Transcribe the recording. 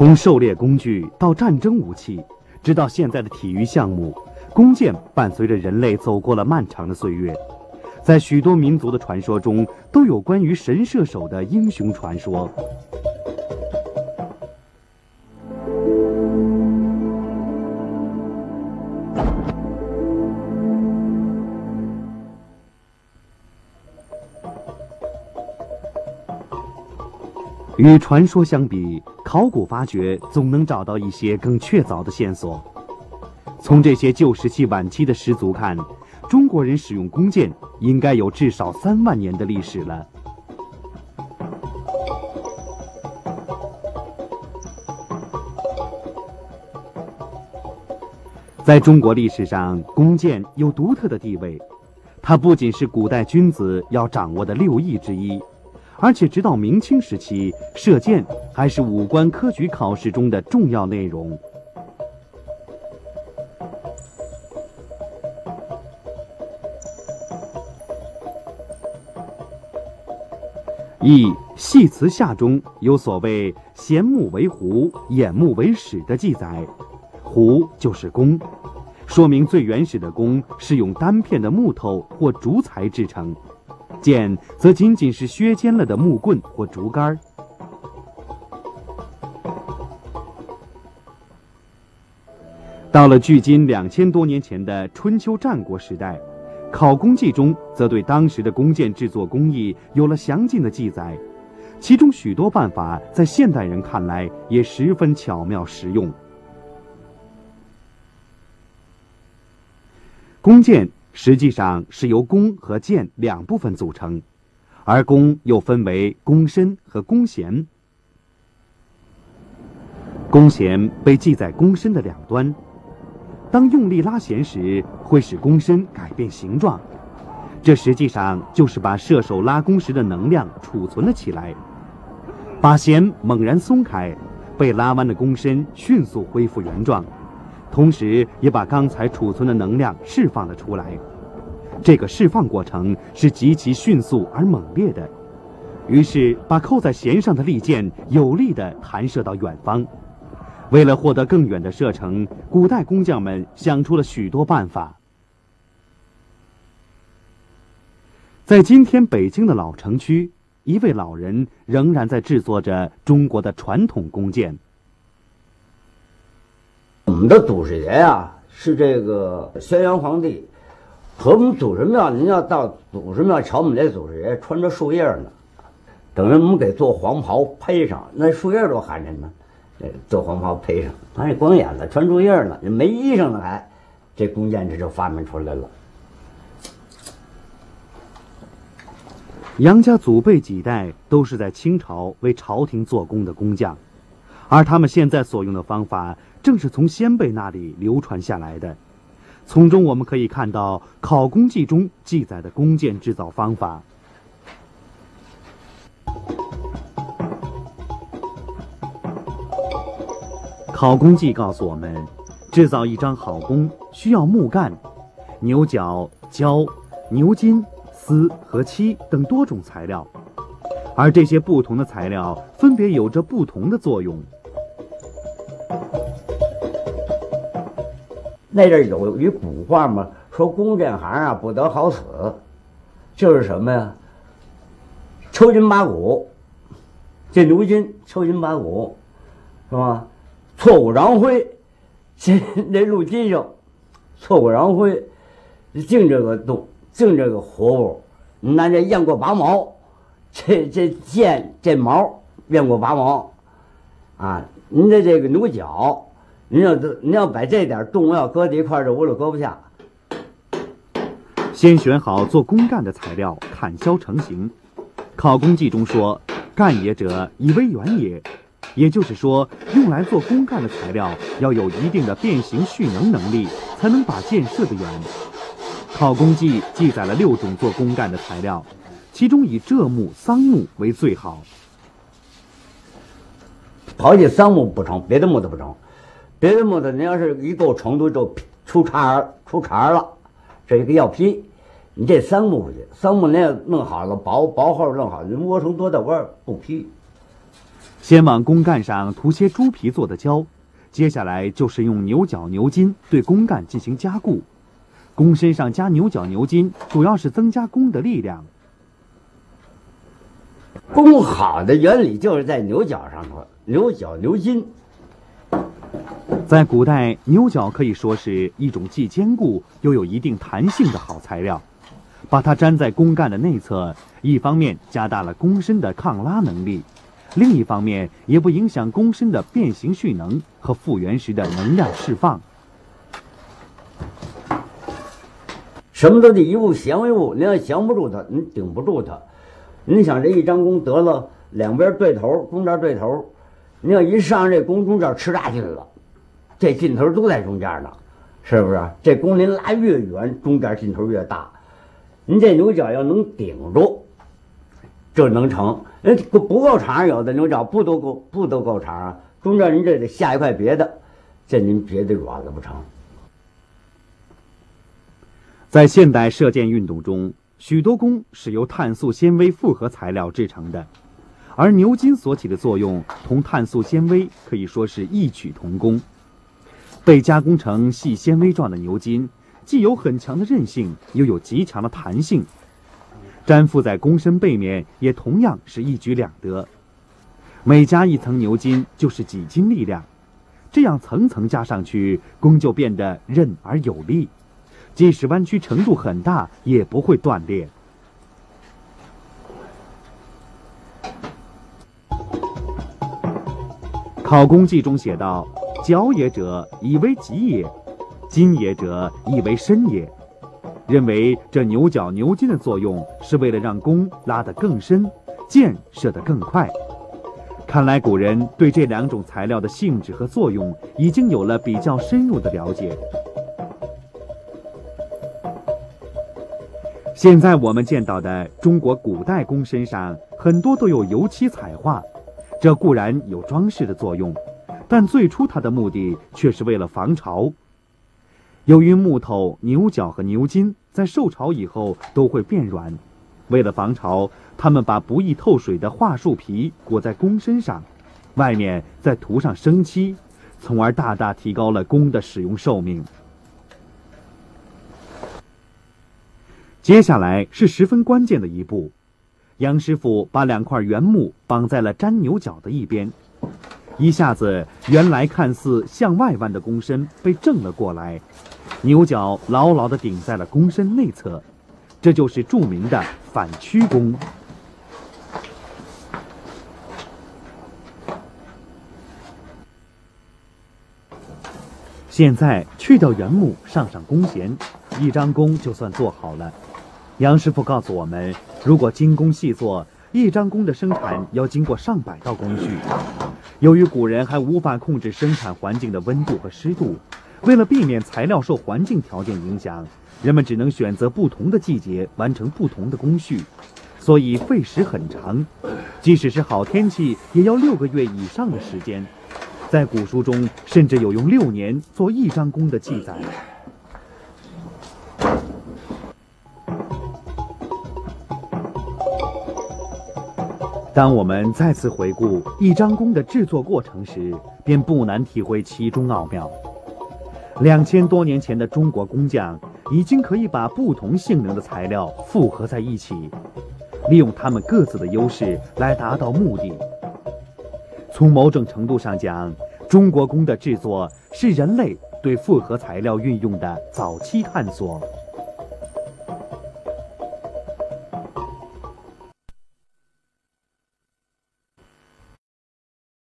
从狩猎工具到战争武器，直到现在的体育项目，弓箭伴随着人类走过了漫长的岁月。在许多民族的传说中，都有关于神射手的英雄传说。与传说相比，考古发掘总能找到一些更确凿的线索。从这些旧石器晚期的石族看，中国人使用弓箭应该有至少三万年的历史了。在中国历史上，弓箭有独特的地位，它不仅是古代君子要掌握的六艺之一。而且，直到明清时期，射箭还是武官科举考试中的重要内容。《系辞下》中有所谓“衔木为壶，掩木为矢”的记载，壶就是弓，说明最原始的弓是用单片的木头或竹材制成。剑则仅仅是削尖了的木棍或竹竿。到了距今两千多年前的春秋战国时代，《考工记》中则对当时的弓箭制作工艺有了详尽的记载，其中许多办法在现代人看来也十分巧妙实用。弓箭。实际上是由弓和箭两部分组成，而弓又分为弓身和弓弦。弓弦被系在弓身的两端，当用力拉弦时，会使弓身改变形状。这实际上就是把射手拉弓时的能量储存了起来。把弦猛然松开，被拉弯的弓身迅速恢复原状。同时，也把刚才储存的能量释放了出来。这个释放过程是极其迅速而猛烈的，于是把扣在弦上的利箭有力地弹射到远方。为了获得更远的射程，古代工匠们想出了许多办法。在今天北京的老城区，一位老人仍然在制作着中国的传统弓箭。我们的祖师爷呀，是这个轩辕皇帝，和我们祖师庙，您要到祖师庙瞧我们这祖师爷，穿着树叶呢，等于我们给做黄袍披上，那树叶多寒碜呢，做黄袍披上，他这光眼了，穿树叶呢，没衣裳呢还，这弓箭这就发明出来了。杨家祖辈几代都是在清朝为朝廷做工的工匠，而他们现在所用的方法。正是从先辈那里流传下来的，从中我们可以看到《考工记》中记载的弓箭制造方法。《考工记》告诉我们，制造一张好弓需要木杆、牛角、胶、牛筋、丝和漆等多种材料，而这些不同的材料分别有着不同的作用。那阵有一古话嘛，说弓箭行啊不得好死，就是什么呀？抽筋拔骨，这牛筋抽筋拔骨，是吧？挫骨扬灰，这 那路筋上，挫骨扬灰，净这个动，净这个活物。拿这雁过拔毛，这这剑这毛雁过拔毛，啊，您的这个牛角。您要这，您要把这点动物要搁在一块儿，这屋里搁不下。先选好做公干的材料，砍削成型。考工记中说：“干也者，以为圆也。”也就是说，用来做公干的材料要有一定的变形蓄能能力，才能把箭射得远。考工记记载了六种做公干的材料，其中以柘木、桑木为最好。刨去桑木不成，别的木头不成。别的木头，你要是一够程度就出茬儿出茬儿了，这一个要劈。你这三木不行，三木你要弄好了，薄薄厚弄好，你窝成多大弯不劈。先往弓干上涂些猪皮做的胶，接下来就是用牛角牛筋对弓干进行加固。弓身上加牛角牛筋，主要是增加弓的力量。弓好的原理就是在牛角上头，牛角牛筋。在古代，牛角可以说是一种既坚固又有一定弹性的好材料。把它粘在弓杆的内侧，一方面加大了弓身的抗拉能力，另一方面也不影响弓身的变形蓄能和复原时的能量释放。什么都得一物降为物，你要降不住它，你顶不住它。你想这一张弓得了两边对头，中间对头，你要一上这弓中间吃大劲了，这劲头都在中间呢，是不是？这弓您拉越远，中间劲头越大。您这牛角要能顶住，这能成。人不不够长，有的牛角不都够不都够长啊？中间您这得下一块别的，这您别的软了不成。在现代射箭运动中，许多弓是由碳素纤维复合材料制成的，而牛筋所起的作用同碳素纤维可以说是异曲同工。被加工成细纤维状的牛筋，既有很强的韧性，又有极强的弹性，粘附在弓身背面也同样是一举两得。每加一层牛筋就是几斤力量，这样层层加上去，弓就变得韧而有力。即使弯曲程度很大，也不会断裂。《考工记》中写道：“角也者，以为棘也；筋也者，以为身也。”认为这牛角牛筋的作用是为了让弓拉得更深，箭射得更快。看来古人对这两种材料的性质和作用已经有了比较深入的了解。现在我们见到的中国古代弓身上很多都有油漆彩画，这固然有装饰的作用，但最初它的目的却是为了防潮。由于木头、牛角和牛筋在受潮以后都会变软，为了防潮，他们把不易透水的桦树皮裹在弓身上，外面再涂上生漆，从而大大提高了弓的使用寿命。接下来是十分关键的一步，杨师傅把两块原木绑在了粘牛角的一边，一下子，原来看似向外弯的弓身被正了过来，牛角牢牢地顶在了弓身内侧，这就是著名的反曲弓。现在去掉原木，上上弓弦，一张弓就算做好了。杨师傅告诉我们，如果精工细作，一张弓的生产要经过上百道工序。由于古人还无法控制生产环境的温度和湿度，为了避免材料受环境条件影响，人们只能选择不同的季节完成不同的工序，所以费时很长。即使是好天气，也要六个月以上的时间。在古书中，甚至有用六年做一张弓的记载。当我们再次回顾一张弓的制作过程时，便不难体会其中奥妙。两千多年前的中国工匠已经可以把不同性能的材料复合在一起，利用它们各自的优势来达到目的。从某种程度上讲，中国弓的制作是人类对复合材料运用的早期探索。